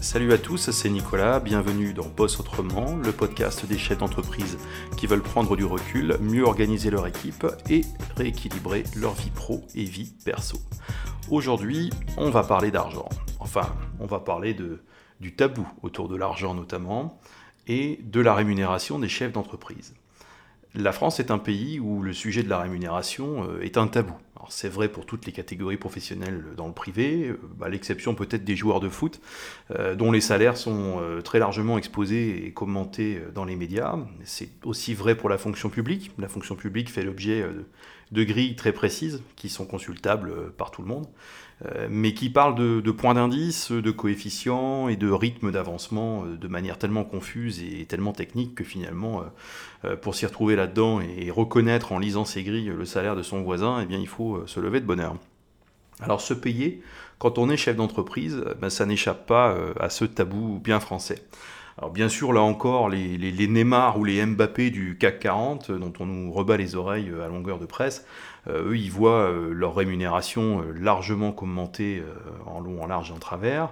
Salut à tous, c'est Nicolas, bienvenue dans Boss Autrement, le podcast des chefs d'entreprise qui veulent prendre du recul, mieux organiser leur équipe et rééquilibrer leur vie pro et vie perso. Aujourd'hui, on va parler d'argent. Enfin, on va parler du tabou autour de l'argent notamment et de la rémunération des chefs d'entreprise. La France est un pays où le sujet de la rémunération euh, est un tabou. C'est vrai pour toutes les catégories professionnelles dans le privé, euh, à bah, l'exception peut-être des joueurs de foot, euh, dont les salaires sont très largement exposés et commentés dans les médias. C'est aussi vrai pour la fonction publique. La fonction publique fait l'objet de grilles très précises qui sont consultables par tout le monde. Euh, mais qui parle de, points d'indice, de coefficients et de rythme d'avancement euh, de manière tellement confuse et tellement technique que finalement, euh, pour s'y retrouver là-dedans et reconnaître en lisant ces grilles le salaire de son voisin, eh bien, il faut se lever de bonne heure. Alors se payer, quand on est chef d'entreprise, ben, ça n'échappe pas à ce tabou bien français. Alors bien sûr, là encore, les, les, Neymar ou les Mbappé du CAC 40, dont on nous rebat les oreilles à longueur de presse, eux, ils voient euh, leur rémunération euh, largement commentée en long, en large et en travers,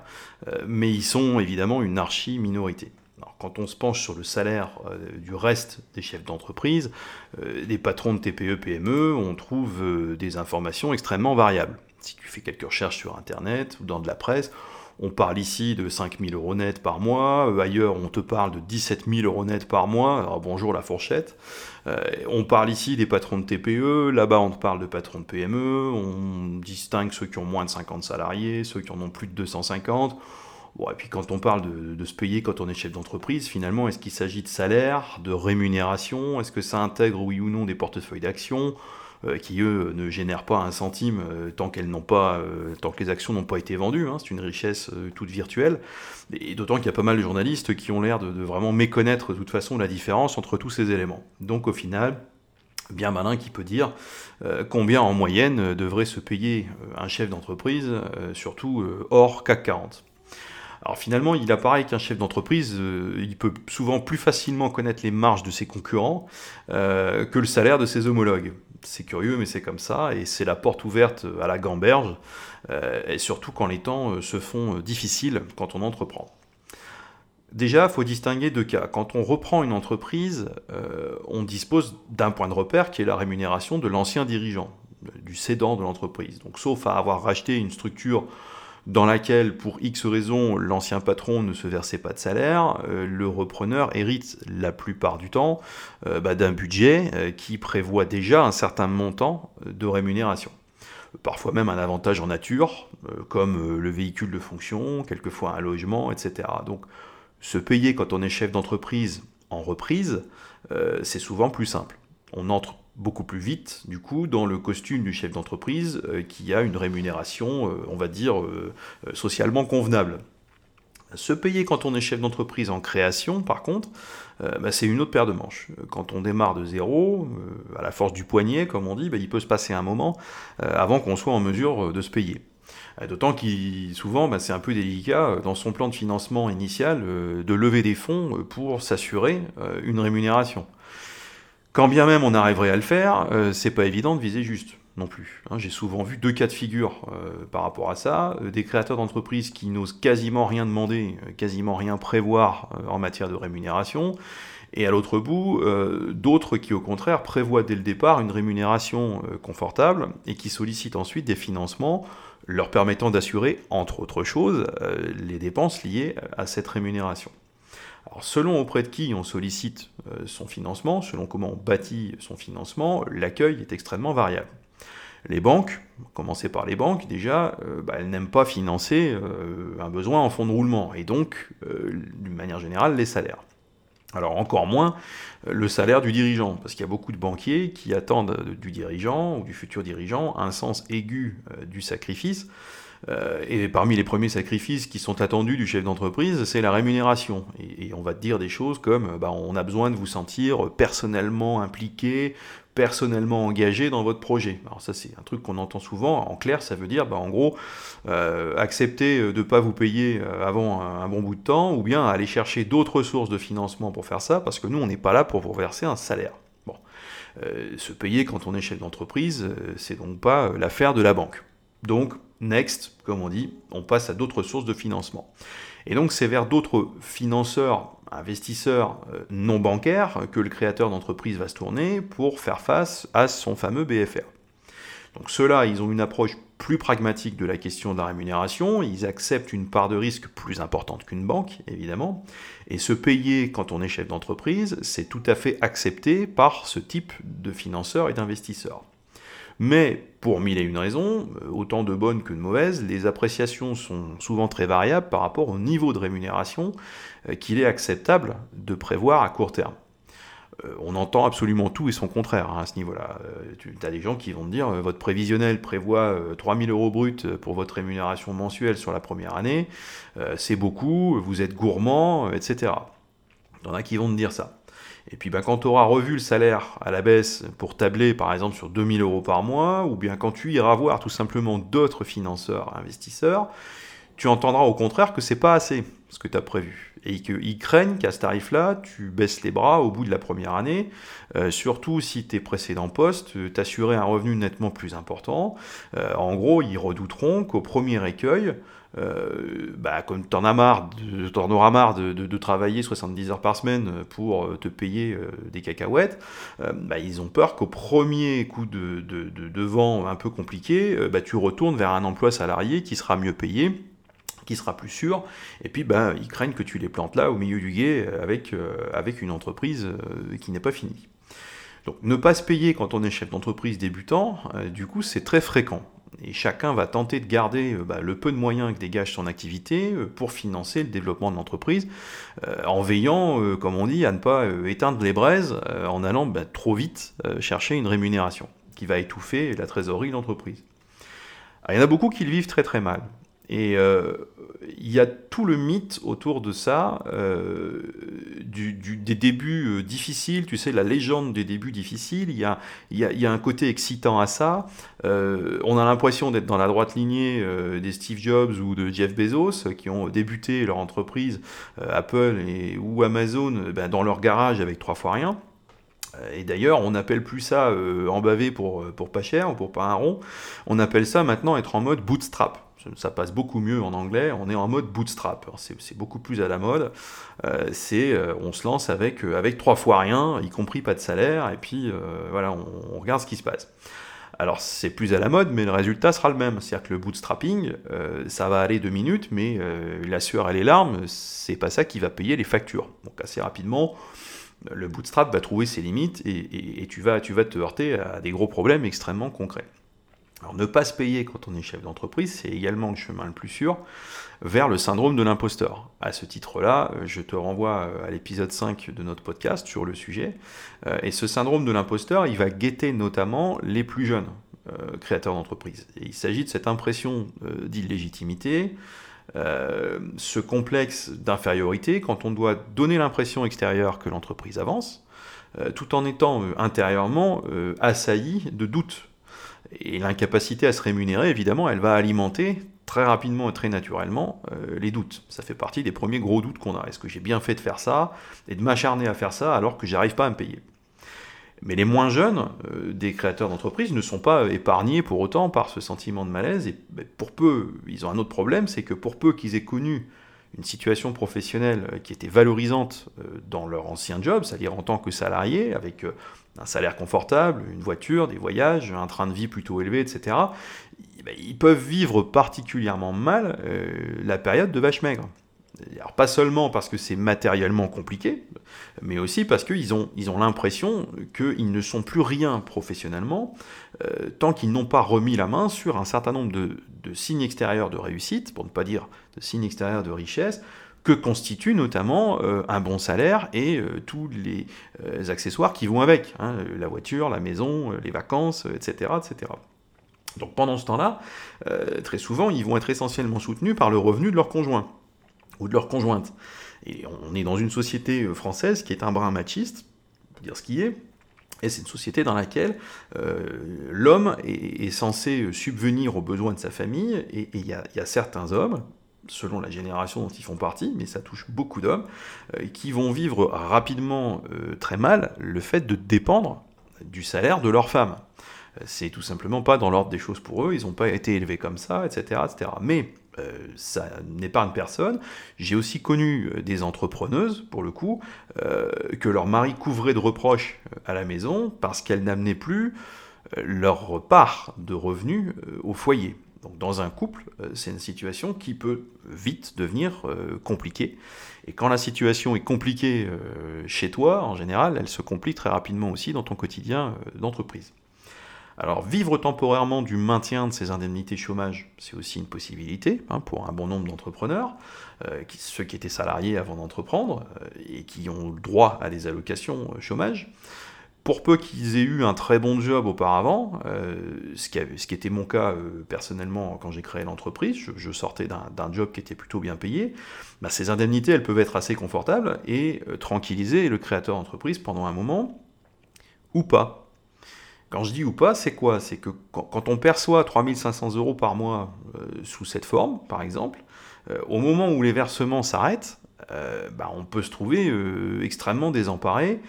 mais ils sont évidemment une archi-minorité. quand on se penche sur le salaire du reste des chefs d'entreprise, des patrons de TPE, PME, on trouve des informations extrêmement variables. Si tu fais quelques recherches sur Internet ou dans de la presse, on parle ici de 5 000 euros net par mois, euh, ailleurs on te parle de 17 000 euros net par mois, alors bonjour la fourchette. Euh, on parle ici des patrons de TPE, là-bas on te parle de patrons de PME, on distingue ceux qui ont moins de 50 salariés, ceux qui en ont plus de 250. Bon, et puis quand on parle de, de se payer quand on est chef d'entreprise, finalement, est-ce qu'il s'agit de salaire, de rémunération? Est-ce que ça intègre, oui ou non, des portefeuilles d'actions? Qui eux ne génèrent pas un centime euh, tant qu'elles n'ont pas, euh, tant que les actions n'ont pas été vendues. Hein, c'est une richesse toute virtuelle. Et d'autant qu'il y a pas mal de journalistes qui ont l'air de, vraiment méconnaître de toute façon la différence entre tous ces éléments. Donc au final, bien malin qui peut dire combien en moyenne devrait se payer un chef d'entreprise, surtout hors CAC 40. Alors finalement, il apparaît qu'un chef d'entreprise, il peut souvent plus facilement connaître les marges de ses concurrents que le salaire de ses homologues c'est curieux, mais c'est comme ça, et c'est la porte ouverte à la gamberge, euh, et surtout quand les temps euh, se font euh, difficiles quand on entreprend. Déjà, il faut distinguer deux cas. Quand on reprend une entreprise, on dispose d'un point de repère qui est la rémunération de l'ancien dirigeant, du cédant de l'entreprise. Donc, sauf à avoir racheté une structure dans laquelle, pour X raisons, l'ancien patron ne se versait pas de salaire, euh, le repreneur hérite la plupart du temps euh, bah, d'un budget euh, qui prévoit déjà un certain montant de rémunération. Parfois même un avantage en nature, comme le véhicule de fonction, quelquefois un logement, etc. Donc se payer quand on est chef d'entreprise en reprise, c'est souvent plus simple. On entre beaucoup plus vite, du coup, dans le costume du chef d'entreprise euh, qui a une rémunération, euh, on va dire, euh, socialement convenable. Se payer quand on est chef d'entreprise en création, par contre, bah, c'est une autre paire de manches. Quand on démarre de zéro, à la force du poignet, comme on dit, bah, il peut se passer un moment avant qu'on soit en mesure de se payer. D'autant qu'il souvent, bah, c'est un peu délicat dans son plan de financement initial de lever des fonds pour s'assurer une rémunération. Quand bien même on arriverait à le faire, euh, c'est pas évident de viser juste non plus. Hein. J'ai souvent vu deux cas de figure euh, par rapport à ça. Euh, des créateurs d'entreprises qui n'osent quasiment rien demander, quasiment rien prévoir en matière de rémunération. Et à l'autre bout, d'autres qui au contraire prévoient dès le départ une rémunération confortable et qui sollicitent ensuite des financements leur permettant d'assurer, entre autres choses, les dépenses liées à cette rémunération. Selon auprès de qui on sollicite euh, son financement, selon comment on bâtit son financement, l'accueil est extrêmement variable. Les banques, commencer par les banques, déjà, euh, bah, elles n'aiment pas financer euh, un besoin en fonds de roulement, et donc, d'une manière générale, les salaires. Alors encore moins le salaire du dirigeant, parce qu'il y a beaucoup de banquiers qui attendent du dirigeant ou du futur dirigeant un sens aigu du sacrifice, et parmi les premiers sacrifices qui sont attendus du chef d'entreprise, c'est la rémunération. Et, on va te dire des choses comme bah, on a besoin de vous sentir personnellement impliqué, personnellement engagé dans votre projet. Alors ça c'est un truc qu'on entend souvent. En clair, ça veut dire bah, en gros euh, accepter de ne pas vous payer euh, avant un, bon bout de temps, ou bien aller chercher d'autres sources de financement pour faire ça, parce que nous on n'est pas là pour vous verser un salaire. Bon. se payer quand on est chef d'entreprise, c'est donc pas l'affaire de la banque. Donc, next, comme on dit, on passe à d'autres sources de financement. Et donc c'est vers d'autres financeurs, investisseurs euh, non bancaires que le créateur d'entreprise va se tourner pour faire face à son fameux BFR. Donc ceux-là, ils ont une approche plus pragmatique de la question de la rémunération, ils acceptent une part de risque plus importante qu'une banque, évidemment, et se payer quand on est chef d'entreprise, c'est tout à fait accepté par ce type de financeurs et d'investisseurs. Mais pour mille et une raisons, euh, autant de bonnes que de mauvaises, les appréciations sont souvent très variables par rapport au niveau de rémunération euh, qu'il est acceptable de prévoir à court terme. Euh, on entend absolument tout et son contraire hein, à ce niveau-là. tu as des gens qui vont te dire votre prévisionnel prévoit 3000 euros brut pour votre rémunération mensuelle sur la première année, c'est beaucoup, vous êtes gourmand, etc. Il y en a qui vont te dire ça. Et puis ben, quand tu auras revu le salaire à la baisse pour tabler par exemple sur 2000 euros par mois, ou bien quand tu iras voir tout simplement d'autres financeurs, investisseurs, tu entendras au contraire que c'est pas assez ce que tu as prévu. Et qu'ils craignent qu'à ce tarif-là, tu baisses les bras au bout de la première année, euh, surtout si tes précédents postes euh, t'assuraient un revenu nettement plus important. Euh, en gros, ils redouteront qu'au premier écueil, euh, bah, comme tu en as auras marre de, travailler 70 heures par semaine pour euh, te payer euh, des cacahuètes, bah, ils ont peur qu'au premier coup de, vent un peu compliqué, bah, tu retournes vers un emploi salarié qui sera mieux payé qui sera plus sûr, et puis bah, ils craignent que tu les plantes là au milieu du guet avec une entreprise qui n'est pas finie. Donc ne pas se payer quand on est chef d'entreprise débutant, du coup c'est très fréquent et chacun va tenter de garder euh, bah, le peu de moyens que dégage son activité euh, pour financer le développement de l'entreprise, euh, en veillant, comme on dit, à ne pas éteindre les braises en allant bah, trop vite chercher une rémunération qui va étouffer la trésorerie de l'entreprise. Il y en a beaucoup qui le vivent très très mal. Et euh, il y a tout le mythe autour de ça, euh, des débuts euh, difficiles, tu sais, la légende des débuts difficiles, il y a, un côté excitant à ça. on a l'impression d'être dans la droite lignée des Steve Jobs ou de Jeff Bezos, qui ont débuté leur entreprise, Apple ou Amazon, ben, dans leur garage avec trois fois rien. Et d'ailleurs, on n'appelle plus ça en bavé pour, pour pas cher ou pour pas un rond, on appelle ça maintenant être en mode bootstrap ça passe beaucoup mieux en anglais, on est en mode bootstrap, c'est beaucoup plus à la mode, euh, c'est euh, on se lance avec, euh, avec trois fois rien, y compris pas de salaire, et puis voilà, on, regarde ce qui se passe. Alors c'est plus à la mode, mais le résultat sera le même, c'est-à-dire que le bootstrapping, ça va aller deux minutes, mais la sueur et les larmes, c'est pas ça qui va payer les factures. Donc assez rapidement, le bootstrap va trouver ses limites et, et tu, vas, tu vas te heurter à des gros problèmes extrêmement concrets. Alors ne pas se payer quand on est chef d'entreprise, c'est également le chemin le plus sûr vers le syndrome de l'imposteur. À ce titre-là, euh, je te renvoie euh, à l'épisode 5 de notre podcast sur le sujet. Euh, et ce syndrome de l'imposteur, il va guetter notamment les plus jeunes créateurs d'entreprise. il s'agit de cette impression d'illégitimité, ce complexe d'infériorité quand on doit donner l'impression extérieure que l'entreprise avance, tout en étant intérieurement assailli de doutes et l'incapacité à se rémunérer, évidemment, elle va alimenter très rapidement et très naturellement euh, les doutes. Ça fait partie des premiers gros doutes qu'on a. Est-ce que j'ai bien fait de faire ça et de m'acharner à faire ça alors que j'arrive pas à me payer? Mais les moins jeunes euh, des créateurs d'entreprises ne sont pas épargnés pour autant par ce sentiment de malaise. Et ben, pour peu, ils ont un autre problème, c'est que pour peu qu'ils aient connu une situation professionnelle euh, qui était valorisante dans leur ancien job, c'est-à-dire en tant que salarié, avec un salaire confortable, une voiture, des voyages, un train de vie plutôt élevé, etc., eh ben, ils peuvent vivre particulièrement mal euh, la période de vache maigre. Alors pas seulement parce que c'est matériellement compliqué, mais aussi parce qu'ils ont, l'impression qu'ils ne sont plus rien professionnellement euh, tant qu'ils n'ont pas remis la main sur un certain nombre de, signes extérieurs de réussite, pour ne pas dire de signes extérieurs de richesse, que constitue notamment euh, un bon salaire et euh, tous les accessoires qui vont avec, hein, la voiture, la maison, les vacances, etc., etc. Donc pendant ce temps-là, très souvent, ils vont être essentiellement soutenus par le revenu de leur conjoint ou de leur conjointe. Et on est dans une société française qui est un brin machiste, pour dire ce qui est, et c'est une société dans laquelle l'homme est, censé subvenir aux besoins de sa famille, et il y, a certains hommes, selon la génération dont ils font partie, mais ça touche beaucoup d'hommes, euh, qui vont vivre rapidement euh, très mal le fait de dépendre du salaire de leur femme. C'est tout simplement pas dans l'ordre des choses pour eux, ils n'ont pas été élevés comme ça, etc. etc. Mais euh, ça n'épargne personne. J'ai aussi connu euh, des entrepreneuses, pour le coup, euh, que leur mari couvrait de reproches à la maison parce qu'elles n'amenaient plus leur part de revenus au foyer. Donc dans un couple, c'est une situation qui peut vite devenir compliquée. Et quand la situation est compliquée chez toi, en général, elle se complique très rapidement aussi dans ton quotidien d'entreprise. Alors vivre temporairement du maintien de ces indemnités chômage, c'est aussi une possibilité hein, pour un bon nombre d'entrepreneurs, euh, ceux qui étaient salariés avant d'entreprendre euh, et qui ont droit à des allocations euh, chômage. Pour peu qu'ils aient eu un très bon job auparavant, ce, qui était mon cas personnellement quand j'ai créé l'entreprise, je, sortais d'un job qui était plutôt bien payé, bah, ces indemnités elles peuvent être assez confortables et tranquilliser le créateur d'entreprise pendant un moment, ou pas. Quand je dis ou pas, c'est quoi? C'est que quand, on perçoit 3500 euros par mois euh, sous cette forme, par exemple, euh, au moment où les versements s'arrêtent, euh, bah, on peut se trouver extrêmement désemparé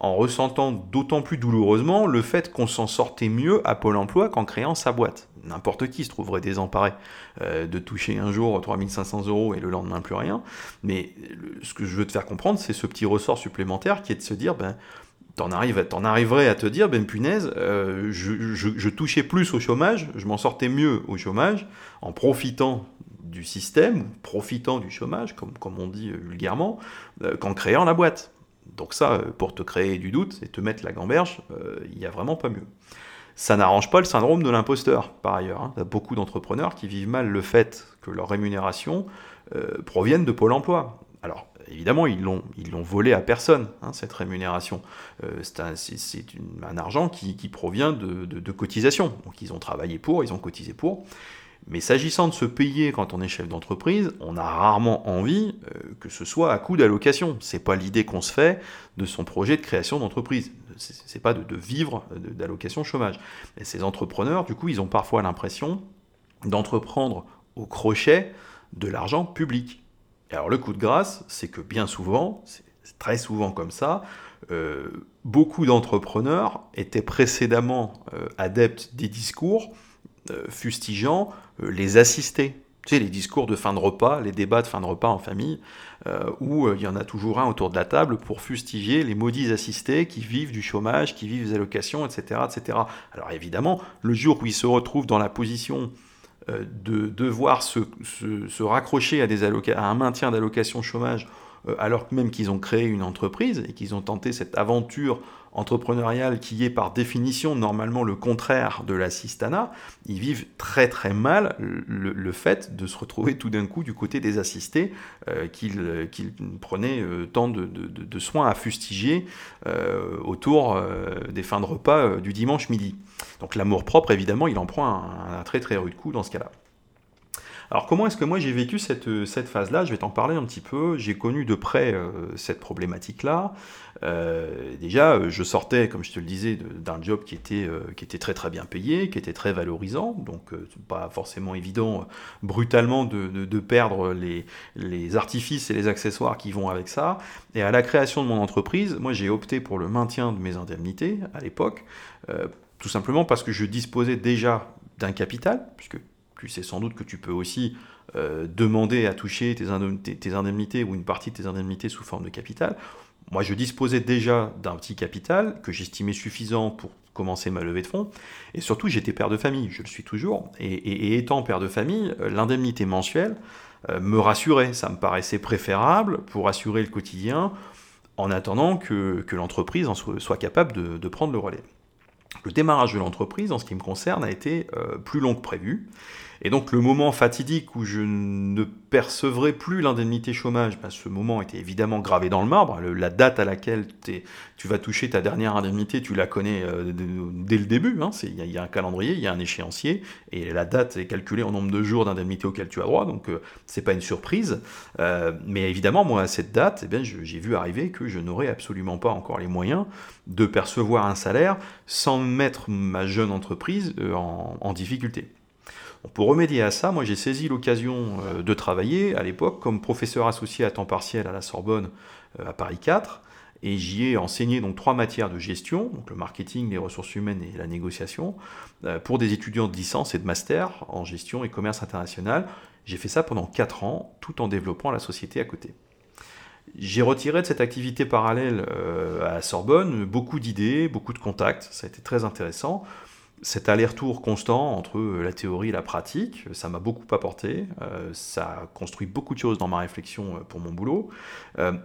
en ressentant d'autant plus douloureusement le fait qu'on s'en sortait mieux à Pôle emploi qu'en créant sa boîte. N'importe qui se trouverait désemparé de toucher un jour 3500 euros et le lendemain plus rien. Mais ce que je veux te faire comprendre, c'est ce petit ressort supplémentaire qui est de se dire, ben, t'en arrives, t'en arriverais à te dire, ben punaise, euh, je, touchais plus au chômage, je m'en sortais mieux au chômage, en profitant du système, profitant du chômage, comme, on dit euh, vulgairement, euh, qu'en créant la boîte. Donc ça, pour te créer du doute et te mettre la gamberge, il n'y a vraiment pas mieux. Ça n'arrange pas le syndrome de l'imposteur, par ailleurs. Hein. A beaucoup d'entrepreneurs qui vivent mal le fait que leur rémunération provienne de Pôle Emploi. Alors, évidemment, ils l'ont, volé à personne, hein, cette rémunération. Euh, c'est un, argent qui, provient de, cotisations. Donc ils ont travaillé pour, ils ont cotisé pour. Mais s'agissant de se payer quand on est chef d'entreprise, on a rarement envie euh, que ce soit à coup d'allocation. C'est pas l'idée qu'on se fait de son projet de création d'entreprise. C'est pas de, vivre d'allocation chômage. Et ces entrepreneurs, du coup, ils ont parfois l'impression d'entreprendre au crochet de l'argent public alors le coup de grâce, c'est que bien souvent, c'est très souvent comme ça, euh, beaucoup d'entrepreneurs étaient précédemment euh, adeptes des discours euh, fustigeant les assistés. Tu sais, les discours de fin de repas, les débats de fin de repas en famille, où il y en a toujours un autour de la table pour fustiger les maudits assistés qui vivent du chômage, qui vivent des allocations, etc., etc. Alors évidemment, le jour où ils se retrouvent dans la position de devoir se, raccrocher à, des à un maintien d'allocation chômage euh, alors même qu'ils ont créé une entreprise et qu'ils ont tenté cette aventure entrepreneuriale qui est par définition normalement le contraire de l'assistanat, ils vivent très très mal le, fait de se retrouver tout d'un coup du côté des assistés euh, qu'ils prenaient tant de, soins à fustiger autour des fins de repas du dimanche midi. Donc l'amour propre, évidemment, il en prend un, très très rude coup dans ce cas-là. Alors comment est-ce que moi j'ai vécu cette, cette phase-là? Je vais t'en parler un petit peu. J'ai connu de près euh, cette problématique-là. Euh, déjà, je sortais, comme je te le disais, d'un job qui était, euh, très très bien payé, qui était très valorisant, donc pas forcément évident brutalement de, de, perdre les, les, artifices et les accessoires qui vont avec ça. Et à la création de mon entreprise, moi j'ai opté pour le maintien de mes indemnités à l'époque tout simplement parce que je disposais déjà d'un capital, puisque tu sais sans doute que tu peux aussi euh, demander à toucher tes, indemnités, ou une partie de tes indemnités sous forme de capital. Moi, je disposais déjà d'un petit capital que j'estimais suffisant pour commencer ma levée de fonds. Et surtout, j'étais père de famille, je le suis toujours. Et, étant père de famille, euh, l'indemnité mensuelle euh, me rassurait. Ça me paraissait préférable pour assurer le quotidien en attendant que, l'entreprise soit, capable de prendre le relais. Le démarrage de l'entreprise, en ce qui me concerne, a été euh, plus long que prévu. Et donc le moment fatidique où je ne percevrai plus l'indemnité chômage, ben, ce moment était évidemment gravé dans le marbre. la date à laquelle tu vas toucher ta dernière indemnité, tu la connais euh, dès le début. Hein. Il y, a un calendrier, il y a un échéancier, et la date est calculée en nombre de jours d'indemnité auquel tu as droit, donc euh, c'est pas une surprise. mais évidemment, moi, à cette date, eh j'ai vu arriver que je n'aurais absolument pas encore les moyens de percevoir un salaire sans mettre ma jeune entreprise euh, en, difficulté. Pour remédier à ça, moi j'ai saisi l'occasion euh, de travailler à l'époque comme professeur associé à temps partiel à la Sorbonne euh, à Paris 4 Et j'y ai enseigné donc trois matières de gestion, le marketing, les ressources humaines et la négociation, euh, pour des étudiants de licence et de master en gestion et commerce international. J'ai fait ça pendant quatre ans, tout en développant la société à côté. J'ai retiré de cette activité parallèle à la Sorbonne beaucoup d'idées, beaucoup de contacts, ça a été très intéressant cet aller-retour constant entre euh, la théorie et la pratique, ça m'a beaucoup apporté, euh, ça a construit beaucoup de choses dans ma réflexion euh, pour mon boulot.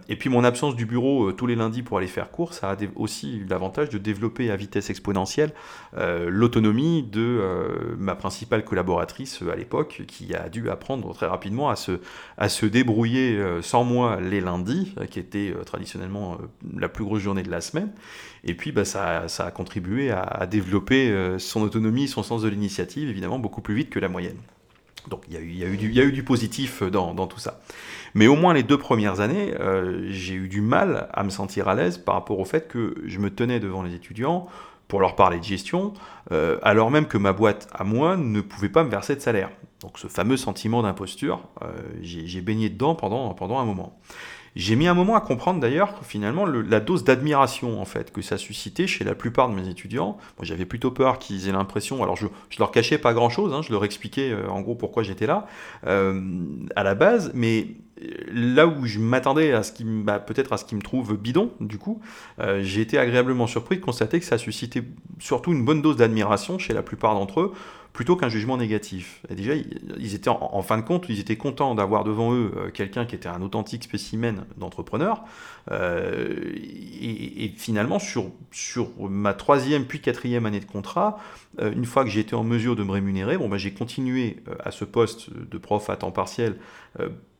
et puis mon absence du bureau tous les lundis pour aller faire cours, ça a aussi eu l'avantage de développer à vitesse exponentielle l'autonomie de ma principale collaboratrice à l'époque, qui a dû apprendre très rapidement à se, à se débrouiller sans moi les lundis, qui était traditionnellement la plus grosse journée de la semaine. Et puis bah, ça, ça, a contribué à développer son autonomie, son sens de l'initiative, évidemment, beaucoup plus vite que la moyenne. Donc il y a eu, du, positif dans, tout ça. Mais au moins les deux premières années, euh, j'ai eu du mal à me sentir à l'aise par rapport au fait que je me tenais devant les étudiants pour leur parler de gestion, euh, alors même que ma boîte à moi ne pouvait pas me verser de salaire. Donc ce fameux sentiment d'imposture, euh, j'ai baigné dedans pendant un moment. J'ai mis un moment à comprendre d'ailleurs finalement la dose d'admiration en fait que ça suscitait chez la plupart de mes étudiants. Moi j'avais plutôt peur qu'ils aient l'impression, alors je, leur cachais pas grand chose, hein, je leur expliquais euh, en gros pourquoi j'étais là euh, à la base, mais euh, là où je m'attendais à ce qui bah, peut-être à ce qui me trouve bidon du coup, j'ai été agréablement surpris de constater que ça suscitait surtout une bonne dose d'admiration chez la plupart d'entre eux plutôt qu'un jugement négatif. Et déjà, ils étaient en, fin de compte, ils étaient contents d'avoir devant eux euh, quelqu'un qui était un authentique spécimen d'entrepreneur. Euh, et, finalement, sur, sur ma troisième puis quatrième année de contrat, euh, une fois que été en mesure de me rémunérer, bon, ben, j'ai continué à ce poste de prof à temps partiel,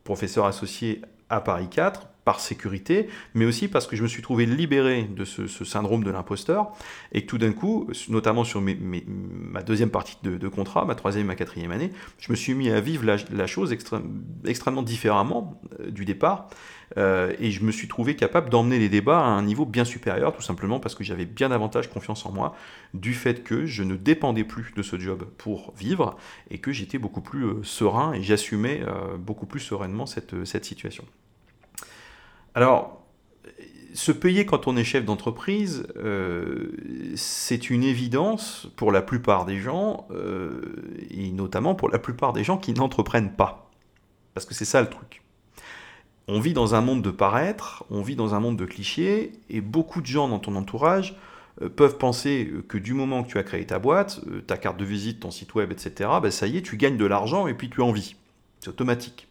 professeur associé à Paris 4 par sécurité, mais aussi parce que je me suis trouvé libéré de ce, syndrome de l'imposteur, et que tout d'un coup, notamment sur ma deuxième partie de, contrat, ma troisième ma quatrième année, je me suis mis à vivre la, chose extrêmement différemment euh, du départ, euh, et je me suis trouvé capable d'emmener les débats à un niveau bien supérieur, tout simplement parce que j'avais bien davantage confiance en moi, du fait que je ne dépendais plus de ce job pour vivre, et que j'étais beaucoup plus euh, serein, et j'assumais beaucoup plus sereinement cette situation. Alors, se payer quand on est chef d'entreprise, euh, c'est une évidence pour la plupart des gens, euh, et notamment pour la plupart des gens qui n'entreprennent pas. Parce que c'est ça le truc. On vit dans un monde de paraître, on vit dans un monde de clichés, et beaucoup de gens dans ton entourage euh, peuvent penser que du moment que tu as créé ta boîte, ta carte de visite, ton site web, etc., ben ça y est, tu gagnes de l'argent et puis tu en vis. C'est automatique.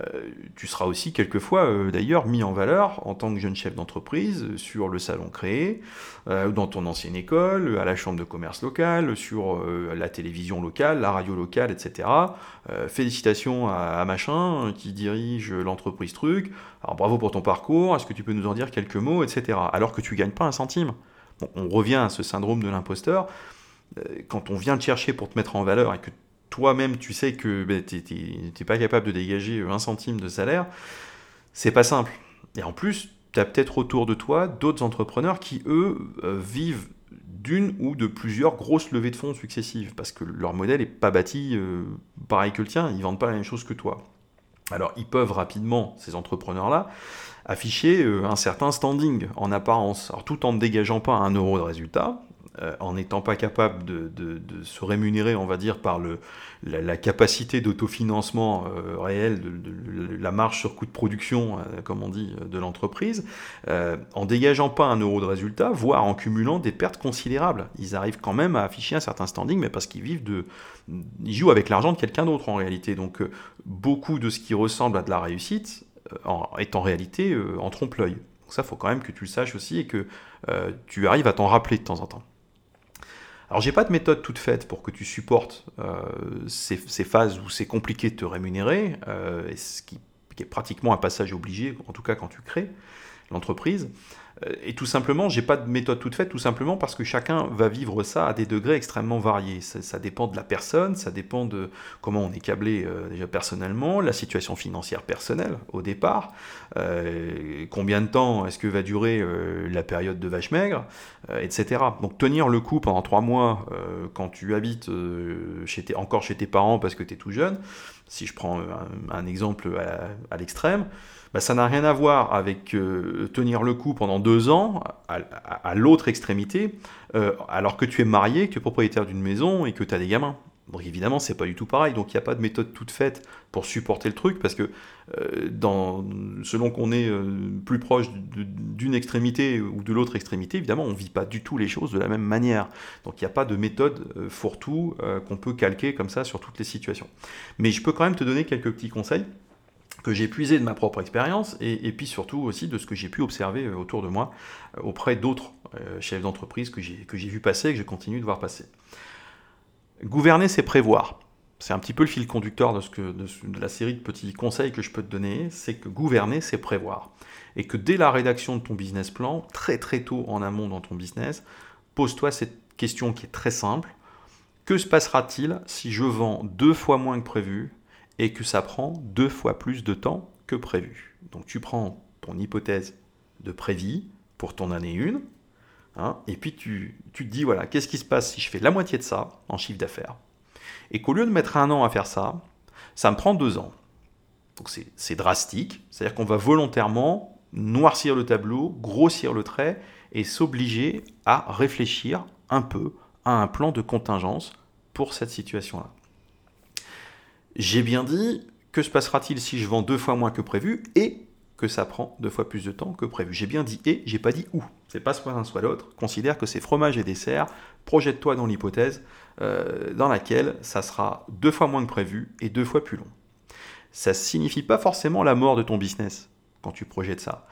Euh, tu seras aussi quelquefois euh, d'ailleurs mis en valeur en tant que jeune chef d'entreprise sur le salon créé, euh, dans ton ancienne école, à la chambre de commerce locale, sur la télévision locale, la radio locale, etc. félicitations à, machin qui dirige l'entreprise truc. Alors bravo pour ton parcours, est-ce que tu peux nous en dire quelques mots, etc. Alors que tu gagnes pas un centime. on revient à ce syndrome de l'imposteur. Quand on vient te chercher pour te mettre en valeur et que toi-même tu sais que ben, tu n'es pas capable de dégager un centime de salaire, c'est pas simple. Et en plus, tu as peut-être autour de toi d'autres entrepreneurs qui, eux, euh, vivent d'une ou de plusieurs grosses levées de fonds successives, parce que leur modèle n'est pas bâti euh, pareil que le tien, ils vendent pas la même chose que toi. Alors ils peuvent rapidement, ces entrepreneurs-là, afficher euh, un certain standing en apparence, tout en ne dégageant pas un euro de résultat, euh, en n'étant pas capable de, se rémunérer, on va dire, par la, capacité d'autofinancement euh, réel, de, la marge sur coût de production, euh, comme on dit, de l'entreprise, en dégageant pas un euro de résultat, voire en cumulant des pertes considérables. Ils arrivent quand même à afficher un certain standing, mais parce qu'ils vivent. Ils jouent avec l'argent de quelqu'un d'autre en réalité. Donc beaucoup de ce qui ressemble à de la réussite est en réalité en trompe-l'œil. Donc ça, faut quand même que tu le saches aussi et que tu arrives à t'en rappeler de temps en temps. Alors j'ai pas de méthode toute faite pour que tu supportes euh, ces, phases où c'est compliqué de te rémunérer, euh, ce qui, est pratiquement un passage obligé, en tout cas quand tu crées l'entreprise. Euh, et tout simplement, j'ai pas de méthode toute faite, tout simplement parce que chacun va vivre ça à des degrés extrêmement variés. Ça, dépend de la personne, ça dépend de comment on est câblé euh, déjà personnellement, la situation financière personnelle au départ, euh, combien de temps est-ce que va durer la période de vache maigre, etc. Donc tenir le coup pendant trois mois quand tu habites encore chez tes parents parce que tu es tout jeune, si je prends un, exemple à l'extrême, bah, ça n'a rien à voir avec euh, tenir le coup pendant deux ans à, l'autre extrémité, euh, alors que tu es marié, que tu es propriétaire d'une maison et que tu as des gamins. Donc évidemment, c'est pas du tout pareil. Donc il n'y a pas de méthode toute faite pour supporter le truc, parce que euh, selon qu'on est plus proche d'une extrémité ou de l'autre extrémité, évidemment, on ne vit pas du tout les choses de la même manière. Donc il n'y a pas de méthode fourre-tout qu'on peut calquer comme ça sur toutes les situations. Mais je peux quand même te donner quelques petits conseils que j'ai puisé de ma propre expérience et, puis surtout aussi de ce que j'ai pu observer euh, autour de moi euh, auprès d'autres euh, chefs d'entreprise que j'ai vu passer et que je continue de voir passer. Gouverner, c'est prévoir. C'est un petit peu le fil conducteur de, de, la série de petits conseils que je peux te donner, c'est que gouverner, c'est prévoir. Et que dès la rédaction de ton business plan, très très tôt en amont dans ton business, pose-toi cette question qui est très simple. Que se passera-t-il si je vends deux fois moins que prévu et que ça prend deux fois plus de temps que prévu? Donc tu prends ton hypothèse de prévis pour ton année 1, hein, et puis tu, tu, te dis, voilà, qu'est-ce qui se passe si je fais la moitié de ça en chiffre d'affaires? Et qu'au lieu de mettre un an à faire ça, ça me prend deux ans. Donc c'est drastique, c'est-à-dire qu'on va volontairement noircir le tableau, grossir le trait et s'obliger à réfléchir un peu à un plan de contingence pour cette situation-là. J'ai bien dit, que se passera-t-il si je vends deux fois moins que prévu et que ça prend deux fois plus de temps que prévu. J'ai bien dit et, j'ai pas dit où. C'est pas soit l'un soit l'autre. Considère que c'est fromage et dessert. Projette-toi dans l'hypothèse euh, dans laquelle ça sera deux fois moins que prévu et deux fois plus long. Ça signifie pas forcément la mort de ton business quand tu projettes ça.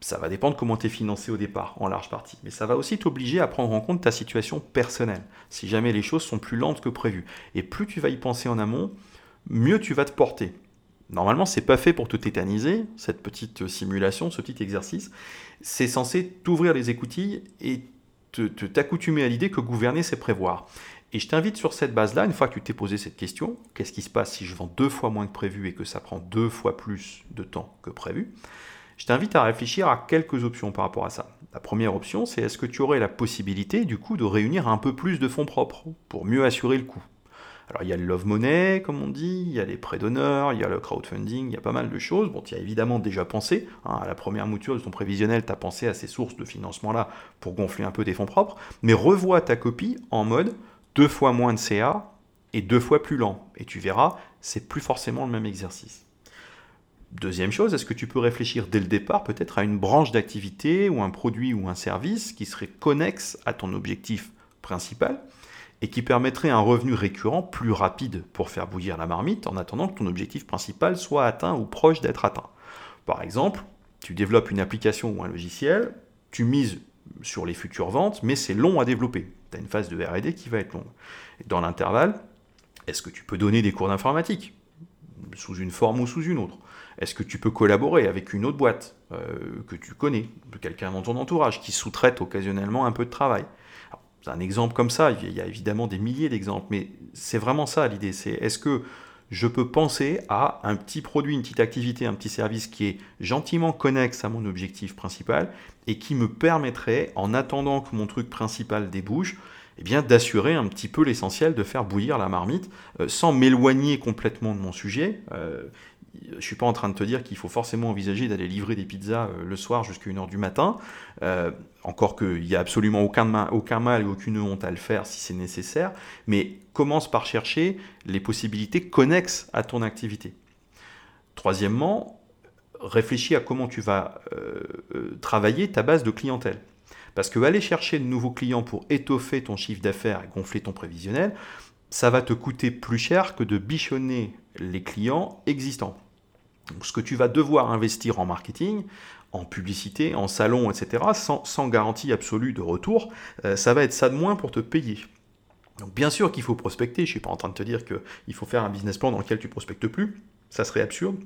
Ça va dépendre comment tu es financé au départ, en large partie. Mais ça va aussi t'obliger à prendre en compte ta situation personnelle, si jamais les choses sont plus lentes que prévu. Et plus tu vas y penser en amont, mieux tu vas te porter. Normalement, c'est pas fait pour te tétaniser, cette petite simulation, ce petit exercice. C'est censé t'ouvrir les écoutilles et t'accoutumer à l'idée que gouverner, c'est prévoir. Et je t'invite sur cette base-là, une fois que tu t'es posé cette question, qu'est-ce qui se passe si je vends deux fois moins que prévu et que ça prend deux fois plus de temps que prévu Je t'invite à réfléchir à quelques options par rapport à ça. La première option, c'est est-ce que tu aurais la possibilité, du coup, de réunir un peu plus de fonds propres pour mieux assurer le coût? Alors il y a le love money, comme on dit, il y a les prêts d'honneur, il y a le crowdfunding, il y a pas mal de choses. Bon, tu as évidemment déjà pensé, hein, à la première mouture de ton prévisionnel, tu as pensé à ces sources de financement-là pour gonfler un peu tes fonds propres, mais revois ta copie en mode deux fois moins de CA et deux fois plus lent. Et tu verras, c'est plus forcément le même exercice. Deuxième chose, est-ce que tu peux réfléchir dès le départ peut-être à une branche d'activité ou un produit ou un service qui serait connexe à ton objectif principal? Et qui permettrait un revenu récurrent plus rapide pour faire bouillir la marmite en attendant que ton objectif principal soit atteint ou proche d'être atteint. Par exemple, tu développes une application ou un logiciel, tu mises sur les futures ventes, mais c'est long à développer. Tu as une phase de RD qui va être longue. dans l'intervalle, est-ce que tu peux donner des cours d'informatique? Sous une forme ou sous une autre Est-ce que tu peux collaborer avec une autre boîte euh, que tu connais, quelqu'un dans ton entourage qui sous-traite occasionnellement un peu de travail? Un exemple comme ça, il y a évidemment des milliers d'exemples, mais c'est vraiment ça l'idée, c'est est-ce que je peux penser à un petit produit, une petite activité, un petit service qui est gentiment connexe à mon objectif principal et qui me permettrait, en attendant que mon truc principal débouche, eh bien d'assurer un petit peu l'essentiel, de faire bouillir la marmite, euh, sans m'éloigner complètement de mon sujet. Euh, je ne suis pas en train de te dire qu'il faut forcément envisager d'aller livrer des pizzas euh, le soir jusqu'à 1h du matin, euh, encore qu'il n'y a absolument aucun, aucun mal et aucune honte à le faire si c'est nécessaire, mais commence par chercher les possibilités connexes à ton activité. Troisièmement, réfléchis à comment tu vas euh, travailler ta base de clientèle. Parce que aller chercher de nouveaux clients pour étoffer ton chiffre d'affaires et gonfler ton prévisionnel, ça va te coûter plus cher que de bichonner les clients existants. Donc, ce que tu vas devoir investir en marketing, en publicité, en salon, etc., sans, garantie absolue de retour, euh, ça va être ça de moins pour te payer. Donc bien sûr qu'il faut prospecter, je ne suis pas en train de te dire qu'il faut faire un business plan dans lequel tu prospectes plus, ça serait absurde,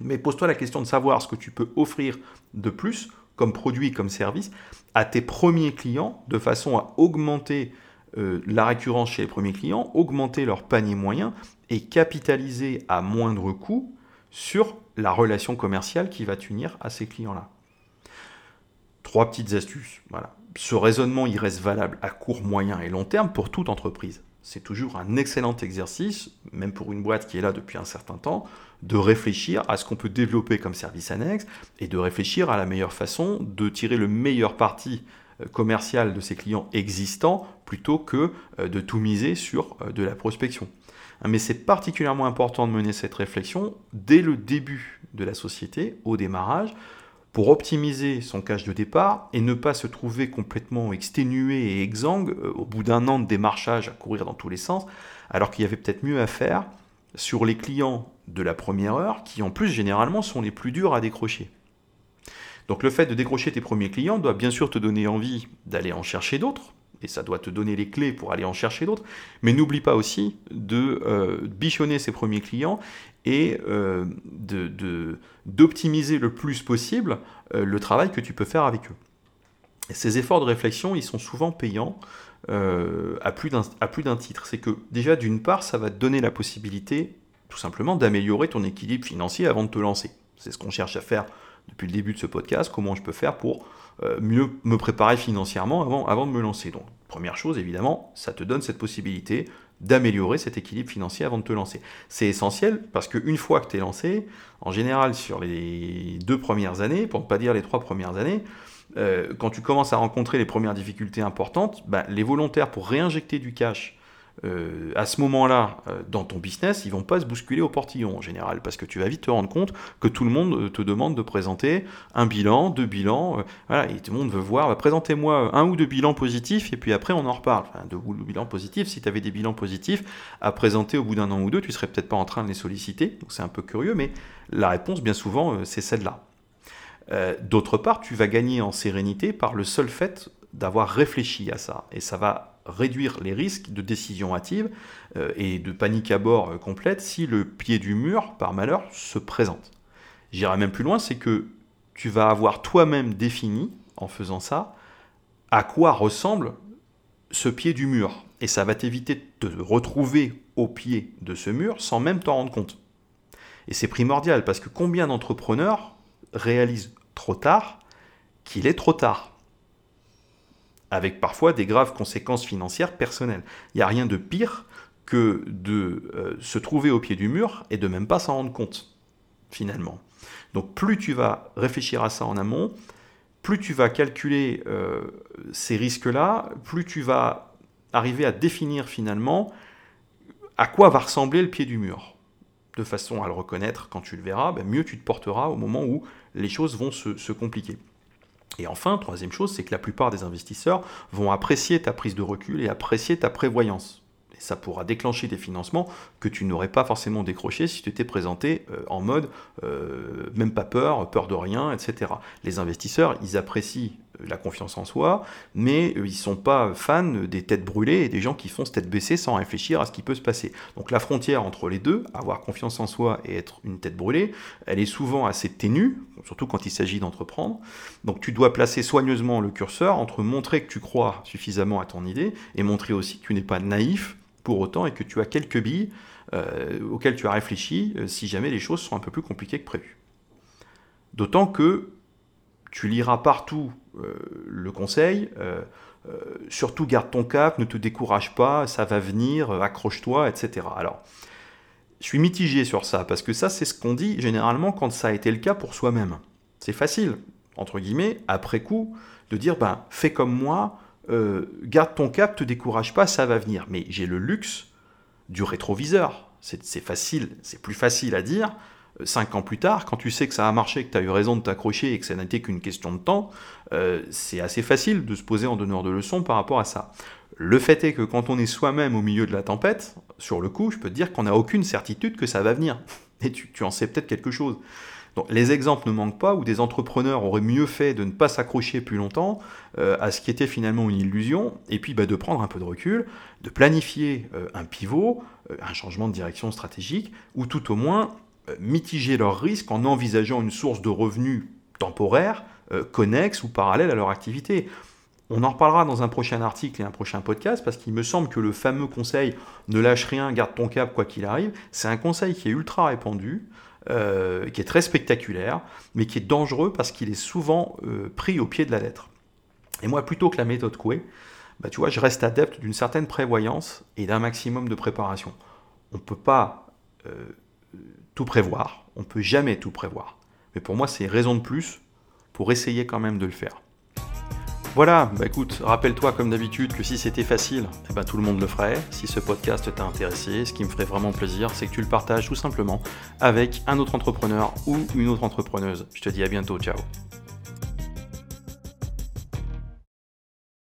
mais pose-toi la question de savoir ce que tu peux offrir de plus comme produit, comme service, à tes premiers clients de façon à augmenter euh, la récurrence chez les premiers clients, augmenter leur panier moyen et capitaliser à moindre coût sur la relation commerciale qui va t'unir à ces clients-là. Trois petites astuces. Voilà. Ce raisonnement, il reste valable à court, moyen et long terme pour toute entreprise. C'est toujours un excellent exercice, même pour une boîte qui est là depuis un certain temps, de réfléchir à ce qu'on peut développer comme service annexe et de réfléchir à la meilleure façon de tirer le meilleur parti euh, commercial de ses clients existants plutôt que euh, de tout miser sur euh, de la prospection. Hein, mais c'est particulièrement important de mener cette réflexion dès le début de la société, au démarrage, pour optimiser son cash de départ et ne pas se trouver complètement exténué et exsangue au bout d'un an de démarchage à courir dans tous les sens, alors qu'il y avait peut-être mieux à faire sur les clients de la première heure, qui en plus généralement sont les plus durs à décrocher. Donc le fait de décrocher tes premiers clients doit bien sûr te donner envie d'aller en chercher d'autres, et ça doit te donner les clés pour aller en chercher d'autres, mais n'oublie pas aussi de euh, bichonner ces premiers clients et euh, d'optimiser le plus possible euh, le travail que tu peux faire avec eux. ces efforts de réflexion, ils sont souvent payants à plus d'un titre. C'est que déjà, d'une part, ça va te donner la possibilité tout simplement d'améliorer ton équilibre financier avant de te lancer. C'est ce qu'on cherche à faire depuis le début de ce podcast, comment je peux faire pour mieux me préparer financièrement avant, de me lancer. Donc, première chose, évidemment, ça te donne cette possibilité d'améliorer cet équilibre financier avant de te lancer. C'est essentiel parce qu'une fois que tu es lancé, en général sur les deux premières années, pour ne pas dire les trois premières années, euh, quand tu commences à rencontrer les premières difficultés importantes, bah, les volontaires pour réinjecter du cash euh, à ce moment-là, euh, dans ton business, ils vont pas se bousculer au portillon en général, parce que tu vas vite te rendre compte que tout le monde euh, te demande de présenter un bilan, deux bilans, voilà, et tout le monde veut voir, bah, présentez-moi un ou deux bilans positifs, et puis après on en reparle. Enfin, deux ou deux bilans positifs, si tu avais des bilans positifs à présenter au bout d'un an ou deux, tu serais peut-être pas en train de les solliciter, donc c'est un peu curieux, mais la réponse, bien souvent, c'est celle-là. D'autre part, tu vas gagner en sérénité par le seul fait d'avoir réfléchi à ça, et ça va réduire les risques de décision hâtive euh, et de panique à bord euh, complète si le pied du mur, par malheur, se présente. J'irai même plus loin, c'est que tu vas avoir toi-même défini, en faisant ça, à quoi ressemble ce pied du mur. Et ça va t'éviter de te retrouver au pied de ce mur sans même t'en rendre compte. Et c'est primordial parce que combien d'entrepreneurs réalisent trop tard qu'il est trop tard? Avec parfois des graves conséquences financières personnelles. Il n'y a rien de pire que de euh, se trouver au pied du mur et de même pas s'en rendre compte, finalement. Donc plus tu vas réfléchir à ça en amont, plus tu vas calculer euh, ces risques-là, plus tu vas arriver à définir finalement à quoi va ressembler le pied du mur. De façon à le reconnaître quand tu le verras, ben mieux tu te porteras au moment où les choses vont se compliquer. Et enfin, troisième chose, c'est que la plupart des investisseurs vont apprécier ta prise de recul et apprécier ta prévoyance. Et ça pourra déclencher des financements que tu n'aurais pas forcément décrochés si tu t'étais présenté euh, en mode euh, même pas peur, peur de rien, etc. Les investisseurs, ils apprécient la confiance en soi, mais ils ne sont pas fans des têtes brûlées et des gens qui font tête baissée sans réfléchir à ce qui peut se passer. Donc la frontière entre les deux, avoir confiance en soi et être une tête brûlée, elle est souvent assez ténue, surtout quand il s'agit d'entreprendre. Donc tu dois placer soigneusement le curseur entre montrer que tu crois suffisamment à ton idée et montrer aussi que tu n'es pas naïf pour autant et que tu as quelques billes euh, auxquelles tu as réfléchi euh, si jamais les choses sont un peu plus compliquées que prévu. D'autant que tu liras partout euh, le conseil, surtout garde ton cap, ne te décourage pas, ça va venir, accroche-toi, etc. Alors, je suis mitigé sur ça, parce que ça c'est ce qu'on dit généralement quand ça a été le cas pour soi-même. C'est facile, entre guillemets, après coup, de dire, ben, fais comme moi, euh, garde ton cap, te décourage pas, ça va venir. Mais j'ai le luxe du rétroviseur. C'est facile, c'est plus facile à dire. Cinq ans plus tard, quand tu sais que ça a marché, que tu as eu raison de t'accrocher et que ça n'était qu'une question de temps, euh, c'est assez facile de se poser en donneur de leçons par rapport à ça. Le fait est que quand on est soi-même au milieu de la tempête, sur le coup, je peux te dire qu'on n'a aucune certitude que ça va venir. Et tu, en sais peut-être quelque chose les exemples ne manquent pas où des entrepreneurs auraient mieux fait de ne pas s'accrocher plus longtemps euh, à ce qui était finalement une illusion, et puis bah, de prendre un peu de recul, de planifier euh, un pivot, un changement de direction stratégique, ou tout au moins mitiger leurs risques en envisageant une source de revenus temporaires, connexes ou parallèles à leur activité. On en reparlera dans un prochain article et un prochain podcast parce qu'il me semble que le fameux conseil ne lâche rien, garde ton cap quoi qu'il arrive, c'est un conseil qui est ultra répandu, euh, qui est très spectaculaire, mais qui est dangereux parce qu'il est souvent euh, pris au pied de la lettre. Et moi, plutôt que la méthode Coué, bah, tu vois, je reste adepte d'une certaine prévoyance et d'un maximum de préparation. On ne peut pas euh, tout prévoir, on ne peut jamais tout prévoir. Mais pour moi, c'est raison de plus pour essayer quand même de le faire. Voilà, bah écoute, rappelle-toi comme d'habitude que si c'était facile, eh ben tout le monde le ferait. Si ce podcast t'a intéressé, ce qui me ferait vraiment plaisir, c'est que tu le partages tout simplement avec un autre entrepreneur ou une autre entrepreneuse. Je te dis à bientôt, ciao